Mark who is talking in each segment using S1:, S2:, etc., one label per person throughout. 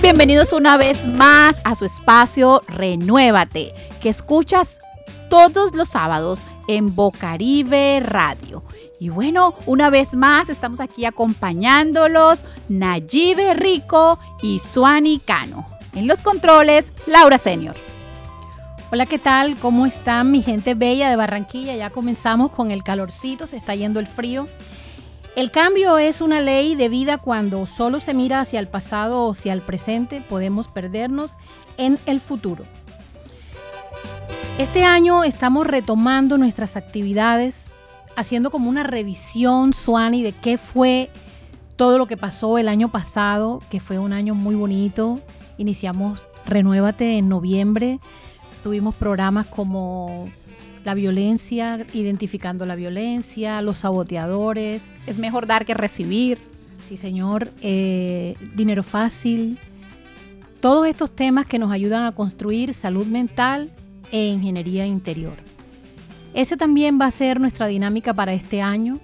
S1: Bienvenidos una vez más a su espacio Renuévate, que escuchas todos los sábados en Bocaribe Radio. Y bueno, una vez más estamos aquí acompañándolos Nayibe Rico y Suani Cano. En los controles, Laura Senior.
S2: Hola, ¿qué tal? ¿Cómo están mi gente bella de Barranquilla? Ya comenzamos con el calorcito, se está yendo el frío. El cambio es una ley de vida cuando solo se mira hacia el pasado o hacia el presente, podemos perdernos en el futuro. Este año estamos retomando nuestras actividades, haciendo como una revisión, Suani, de qué fue todo lo que pasó el año pasado, que fue un año muy bonito. Iniciamos Renuévate en noviembre. Tuvimos programas como la violencia, identificando la violencia, los saboteadores.
S1: Es mejor dar que recibir.
S2: Sí, señor. Eh, dinero fácil. Todos estos temas que nos ayudan a construir salud mental e ingeniería interior. Ese también va a ser nuestra dinámica para este año.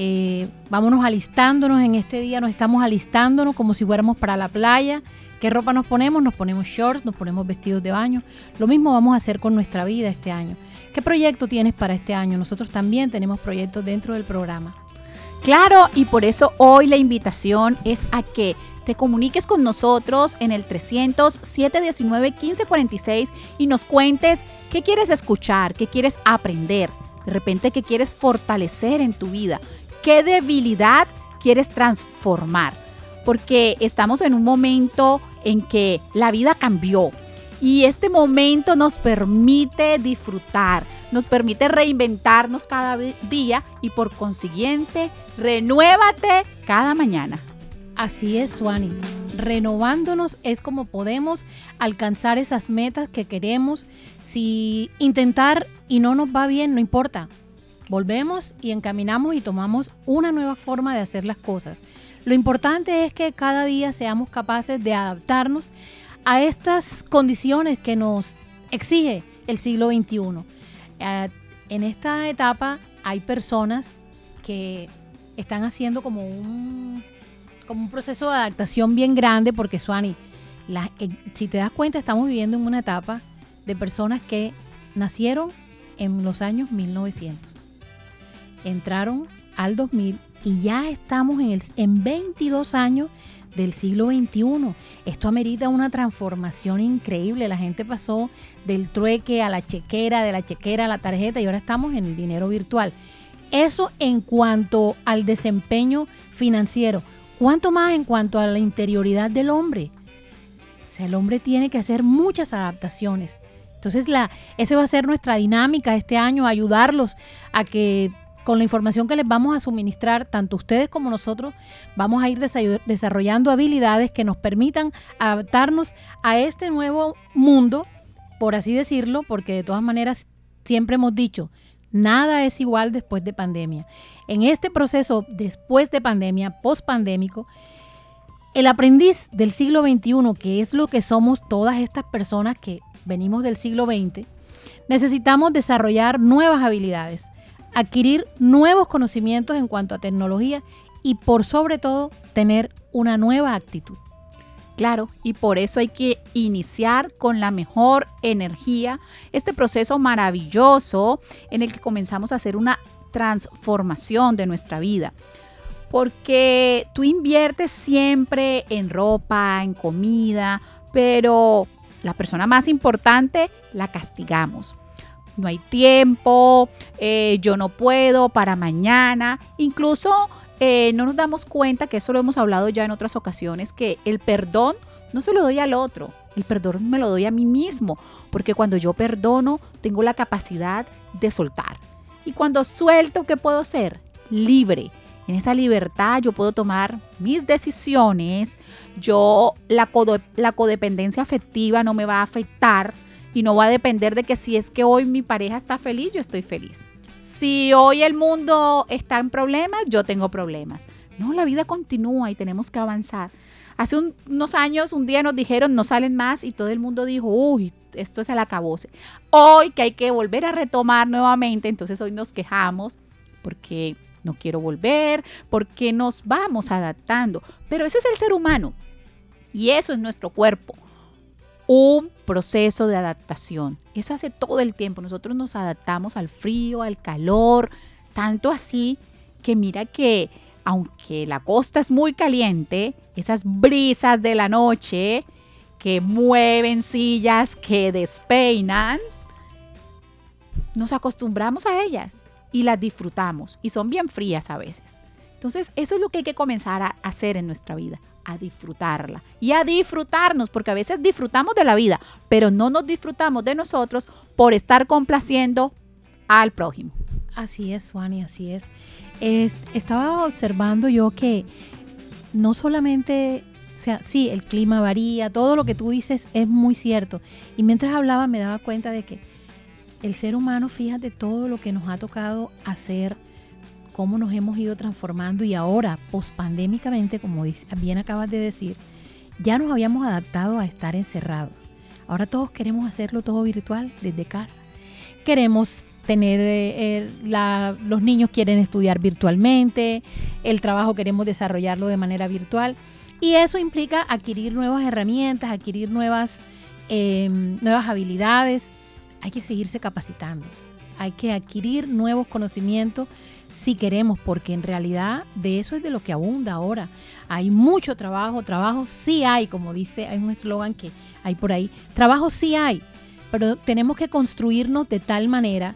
S2: Eh, vámonos alistándonos en este día, nos estamos alistándonos como si fuéramos para la playa. ¿Qué ropa nos ponemos? Nos ponemos shorts, nos ponemos vestidos de baño. Lo mismo vamos a hacer con nuestra vida este año. ¿Qué proyecto tienes para este año? Nosotros también tenemos proyectos dentro del programa.
S1: Claro, y por eso hoy la invitación es a que te comuniques con nosotros en el 300 719 1546 y nos cuentes qué quieres escuchar, qué quieres aprender, de repente qué quieres fortalecer en tu vida, qué debilidad quieres transformar, porque estamos en un momento en que la vida cambió, y este momento nos permite disfrutar, nos permite reinventarnos cada día y por consiguiente, renuévate cada mañana.
S2: Así es, Suani. Renovándonos es como podemos alcanzar esas metas que queremos. Si intentar y no nos va bien, no importa. Volvemos y encaminamos y tomamos una nueva forma de hacer las cosas. Lo importante es que cada día seamos capaces de adaptarnos a estas condiciones que nos exige el siglo XXI. Eh, en esta etapa hay personas que están haciendo como un, como un proceso de adaptación bien grande porque, Suani, eh, si te das cuenta, estamos viviendo en una etapa de personas que nacieron en los años 1900, entraron al 2000 y ya estamos en, el, en 22 años del siglo XXI. Esto amerita una transformación increíble. La gente pasó del trueque a la chequera, de la chequera a la tarjeta y ahora estamos en el dinero virtual. Eso en cuanto al desempeño financiero. ¿Cuánto más en cuanto a la interioridad del hombre? O sea, el hombre tiene que hacer muchas adaptaciones. Entonces, la, esa va a ser nuestra dinámica este año, ayudarlos a que con la información que les vamos a suministrar, tanto ustedes como nosotros, vamos a ir desarrollando habilidades que nos permitan adaptarnos a este nuevo mundo, por así decirlo, porque de todas maneras siempre hemos dicho, nada es igual después de pandemia. En este proceso después de pandemia, post pandémico, el aprendiz del siglo XXI, que es lo que somos todas estas personas que venimos del siglo XX, necesitamos desarrollar nuevas habilidades adquirir nuevos conocimientos en cuanto a tecnología y por sobre todo tener una nueva actitud.
S1: Claro, y por eso hay que iniciar con la mejor energía este proceso maravilloso en el que comenzamos a hacer una transformación de nuestra vida. Porque tú inviertes siempre en ropa, en comida, pero la persona más importante la castigamos no hay tiempo, eh, yo no puedo para mañana. Incluso eh, no nos damos cuenta, que eso lo hemos hablado ya en otras ocasiones, que el perdón no se lo doy al otro, el perdón me lo doy a mí mismo, porque cuando yo perdono tengo la capacidad de soltar. Y cuando suelto, ¿qué puedo ser? Libre. En esa libertad yo puedo tomar mis decisiones, yo la, la codependencia afectiva no me va a afectar, y no va a depender de que si es que hoy mi pareja está feliz, yo estoy feliz. Si hoy el mundo está en problemas, yo tengo problemas. No, la vida continúa y tenemos que avanzar. Hace unos años, un día nos dijeron no salen más y todo el mundo dijo, uy, esto es el acabose. Hoy que hay que volver a retomar nuevamente, entonces hoy nos quejamos porque no quiero volver, porque nos vamos adaptando. Pero ese es el ser humano. Y eso es nuestro cuerpo. Un proceso de adaptación. Eso hace todo el tiempo. Nosotros nos adaptamos al frío, al calor, tanto así que mira que aunque la costa es muy caliente, esas brisas de la noche que mueven sillas, que despeinan, nos acostumbramos a ellas y las disfrutamos y son bien frías a veces. Entonces, eso es lo que hay que comenzar a hacer en nuestra vida, a disfrutarla y a disfrutarnos, porque a veces disfrutamos de la vida, pero no nos disfrutamos de nosotros por estar complaciendo al prójimo.
S2: Así es, Suani, así es. estaba observando yo que no solamente, o sea, sí, el clima varía, todo lo que tú dices es muy cierto. Y mientras hablaba me daba cuenta de que el ser humano, fíjate todo lo que nos ha tocado hacer, cómo nos hemos ido transformando y ahora, pospandémicamente, como bien acabas de decir, ya nos habíamos adaptado a estar encerrados. Ahora todos queremos hacerlo todo virtual desde casa. Queremos tener, eh, eh, los niños quieren estudiar virtualmente, el trabajo queremos desarrollarlo de manera virtual y eso implica adquirir nuevas herramientas, adquirir nuevas, em, nuevas habilidades hay que seguirse capacitando, hay que adquirir nuevos conocimientos si queremos, porque en realidad de eso es de lo que abunda ahora. Hay mucho trabajo, trabajo sí hay, como dice, hay un eslogan que hay por ahí, trabajo sí hay, pero tenemos que construirnos de tal manera,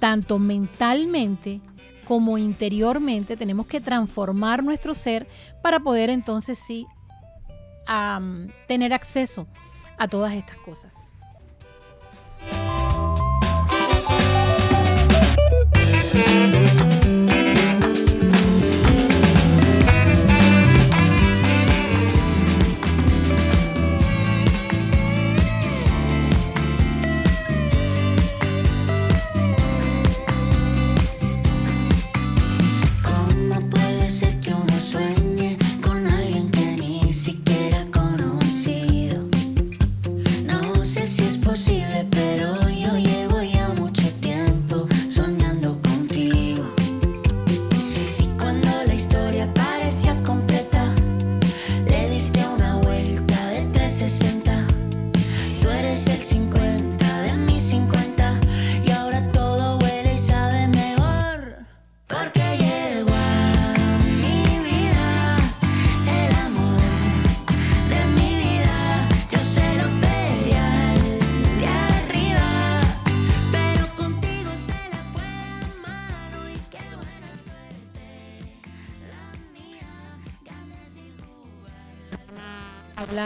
S2: tanto mentalmente como interiormente, tenemos que transformar nuestro ser para poder entonces sí tener acceso a todas estas cosas.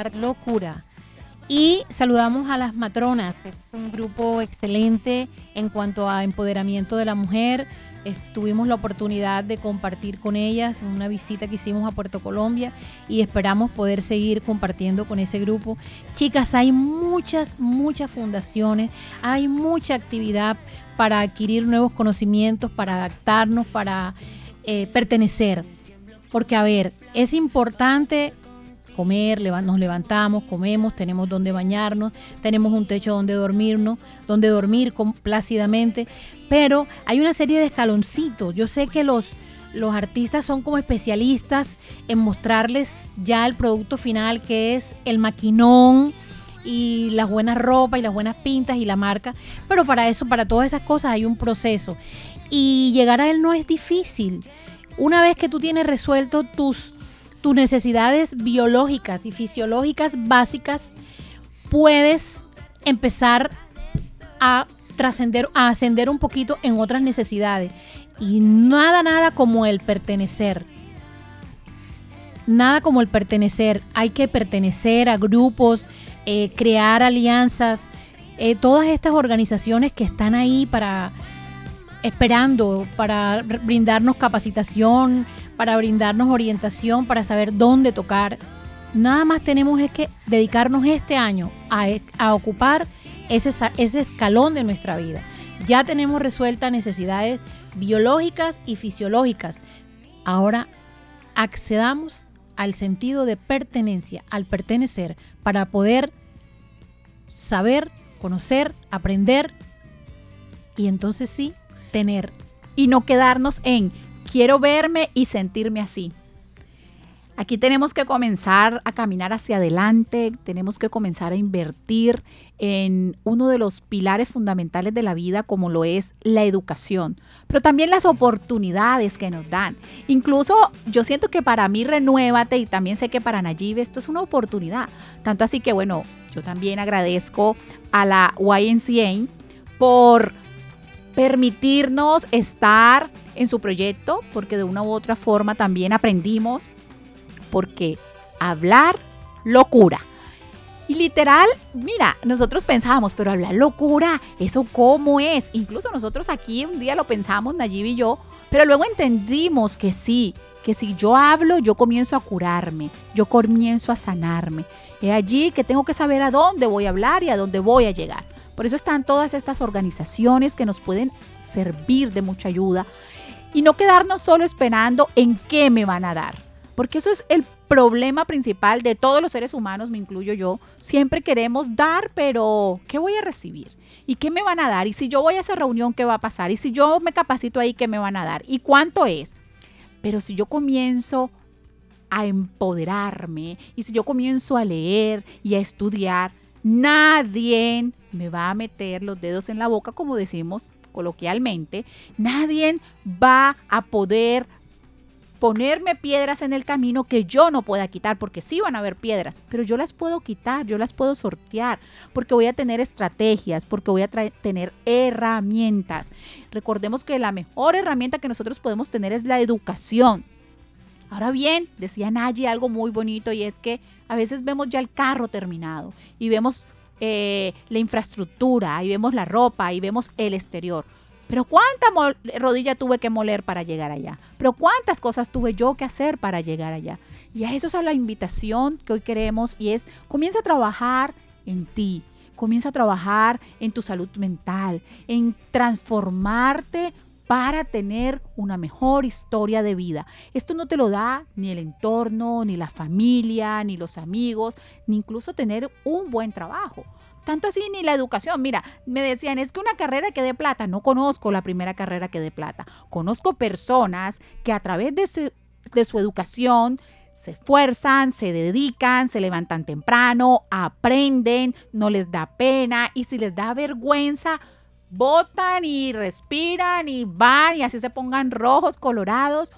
S2: Locura. Y saludamos a las matronas, es un grupo excelente en cuanto a empoderamiento de la mujer. Tuvimos la oportunidad de compartir con ellas una visita que hicimos a Puerto Colombia y esperamos poder seguir compartiendo con ese grupo. Chicas, hay muchas, muchas fundaciones, hay mucha actividad para adquirir nuevos conocimientos, para adaptarnos, para eh, pertenecer. Porque, a ver, es importante comer, nos levantamos, comemos, tenemos donde bañarnos, tenemos un techo donde dormirnos, donde dormir plácidamente, pero hay una serie de escaloncitos. Yo sé que los, los artistas son como especialistas en mostrarles ya el producto final que es el maquinón y las buenas ropas y las buenas pintas y la marca, pero para eso, para todas esas cosas hay un proceso y llegar a él no es difícil. Una vez que tú tienes resuelto tus tus necesidades biológicas y fisiológicas básicas, puedes empezar a trascender, a ascender un poquito en otras necesidades. Y nada, nada como el pertenecer. Nada como el pertenecer. Hay que pertenecer a grupos, eh, crear alianzas, eh, todas estas organizaciones que están ahí para esperando, para brindarnos capacitación, para brindarnos orientación, para saber dónde tocar. Nada más tenemos es que dedicarnos este año a, ocupar ese, ese escalón de nuestra vida. Ya tenemos resueltas necesidades biológicas y fisiológicas. Ahora accedamos al sentido de pertenencia, al pertenecer, para poder saber, conocer, aprender y entonces sí, tener.
S1: Y no quedarnos en quiero verme y sentirme así. Aquí tenemos que comenzar a caminar hacia adelante, tenemos que comenzar a invertir en uno de los pilares fundamentales de la vida como lo es la educación, pero también las oportunidades que nos dan. Incluso yo siento que para mí Renuévate y también sé que para Nayib esto es una oportunidad. Tanto así que bueno, yo también agradezco a la YNCA por permitirnos estar en su proyecto, porque de una u otra forma también aprendimos porque hablar locura. Y literal, mira, nosotros pensábamos, pero hablar locura, ¿eso cómo es? Incluso nosotros aquí un día lo pensamos, Nayib y yo, pero luego entendimos que sí, que si yo hablo, yo comienzo a curarme, yo comienzo a sanarme. Es allí que tengo que saber a dónde voy a hablar y a dónde voy a llegar. Por eso están todas estas organizaciones que nos pueden servir de mucha ayuda y no quedarnos solo esperando en qué me van a dar porque eso es el problema principal de todos los seres humanos, me incluyo yo. Siempre queremos dar, pero ¿qué voy a recibir? ¿Y qué me van a dar? ¿Y si yo voy a esa reunión, qué va a pasar? ¿Y si yo me capacito ahí, qué me van a dar? ¿Y cuánto es? Pero si yo comienzo a empoderarme y si yo comienzo a leer y a estudiar, nadie me va a meter los dedos en la boca, como decimos coloquialmente, nadie va a poder ponerme piedras en el camino que yo no pueda quitar, porque sí van a haber piedras, pero yo las puedo quitar, yo las puedo sortear, porque voy a tener estrategias, porque voy a tener herramientas. Recordemos que la mejor herramienta que nosotros podemos tener es la educación. Ahora bien, decía Nayi algo muy bonito y es que a veces vemos ya el carro terminado y vemos eh, la infraestructura, y vemos la ropa, y vemos el exterior. Pero cuánta rodilla tuve que moler para llegar allá. Pero cuántas cosas tuve yo que hacer para llegar allá. Y a eso es la invitación que hoy queremos y es comienza a trabajar en ti. Comienza a trabajar en tu salud mental, en transformarte para tener una mejor historia de vida. Esto no te lo da ni el entorno, ni la familia, ni los amigos, ni incluso tener un buen trabajo. Tanto así ni la educación. Mira, me decían, es que una carrera que dé plata. No conozco la primera carrera que dé plata. Conozco personas que a través de su, educación se esfuerzan, se dedican, se levantan temprano, aprenden, no les da pena y si les da vergüenza, votan y respiran y van y así se pongan rojos, colorados,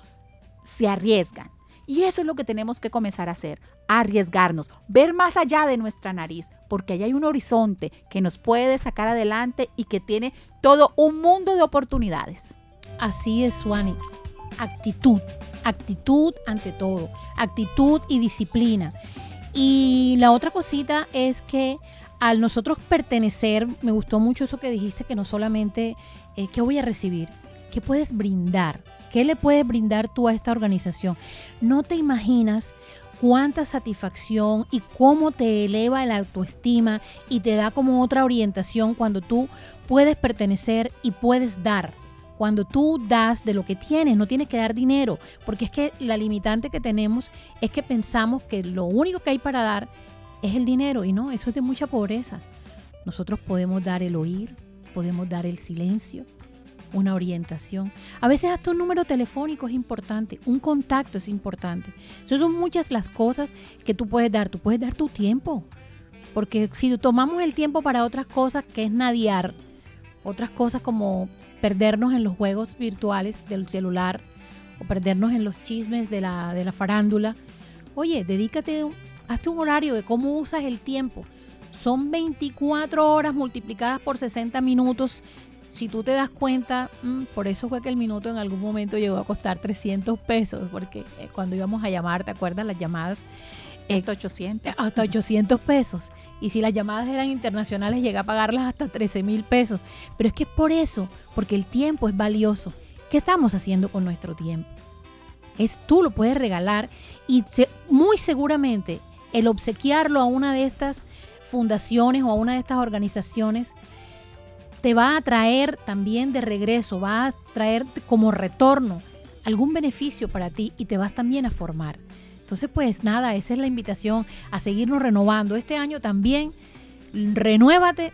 S1: se arriesgan. Y eso es lo que tenemos que comenzar a hacer, arriesgarnos, ver más allá de nuestra nariz, porque allá hay un horizonte que nos puede sacar adelante y que tiene todo un mundo de oportunidades.
S2: Así es, Suani. Actitud, actitud ante todo, actitud y disciplina. Y la otra cosita es que al nosotros pertenecer, me gustó mucho eso que dijiste, que no solamente, eh, ¿qué voy a recibir? ¿Qué puedes brindar? ¿Qué le puedes brindar tú a esta organización? No te imaginas cuánta satisfacción y cómo te eleva la autoestima y te da como otra orientación cuando tú puedes pertenecer y puedes dar. Cuando tú das de lo que tienes, no tienes que dar dinero, porque es que la limitante que tenemos es que pensamos que lo único que hay para dar es el dinero y no, eso es de mucha pobreza. Nosotros podemos dar el oír, podemos dar el silencio, una orientación. A veces hasta un número telefónico es importante, un contacto es importante. Esas son muchas las cosas que tú puedes dar. Tú puedes dar tu tiempo. Porque si tomamos el tiempo para otras cosas, que es nadiar, otras cosas como perdernos en los juegos virtuales del celular o perdernos en los chismes de la, de la farándula, oye, dedícate, hazte un horario de cómo usas el tiempo. Son 24 horas multiplicadas por 60 minutos si tú te das cuenta, mm, por eso fue que el minuto en algún momento llegó a costar 300 pesos, porque eh, cuando íbamos a llamar, ¿te acuerdas? Las llamadas...
S1: Eh, hasta 800.
S2: Hasta 800 pesos. Y si las llamadas eran internacionales, llega a pagarlas hasta 13 mil pesos. Pero es que es por eso, porque el tiempo es valioso. ¿Qué estamos haciendo con nuestro tiempo? Es, tú lo puedes regalar y muy seguramente el obsequiarlo a una de estas fundaciones o a una de estas organizaciones te va a traer también de regreso, va a traer como retorno algún beneficio para ti y te vas también a formar. Entonces, pues nada, esa es la invitación a seguirnos renovando. Este año también, renuévate,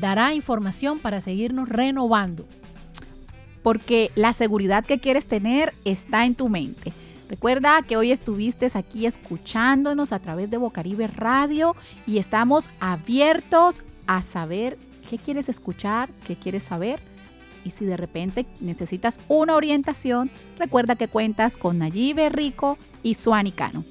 S2: dará información para seguirnos renovando.
S1: Porque la seguridad que quieres tener está en tu mente. Recuerda que hoy estuviste aquí escuchándonos a través de Bocaribe Radio y estamos abiertos a saber qué quieres escuchar, qué quieres saber. Y si de repente necesitas una orientación, recuerda que cuentas con Nayibe Rico y Suani Cano.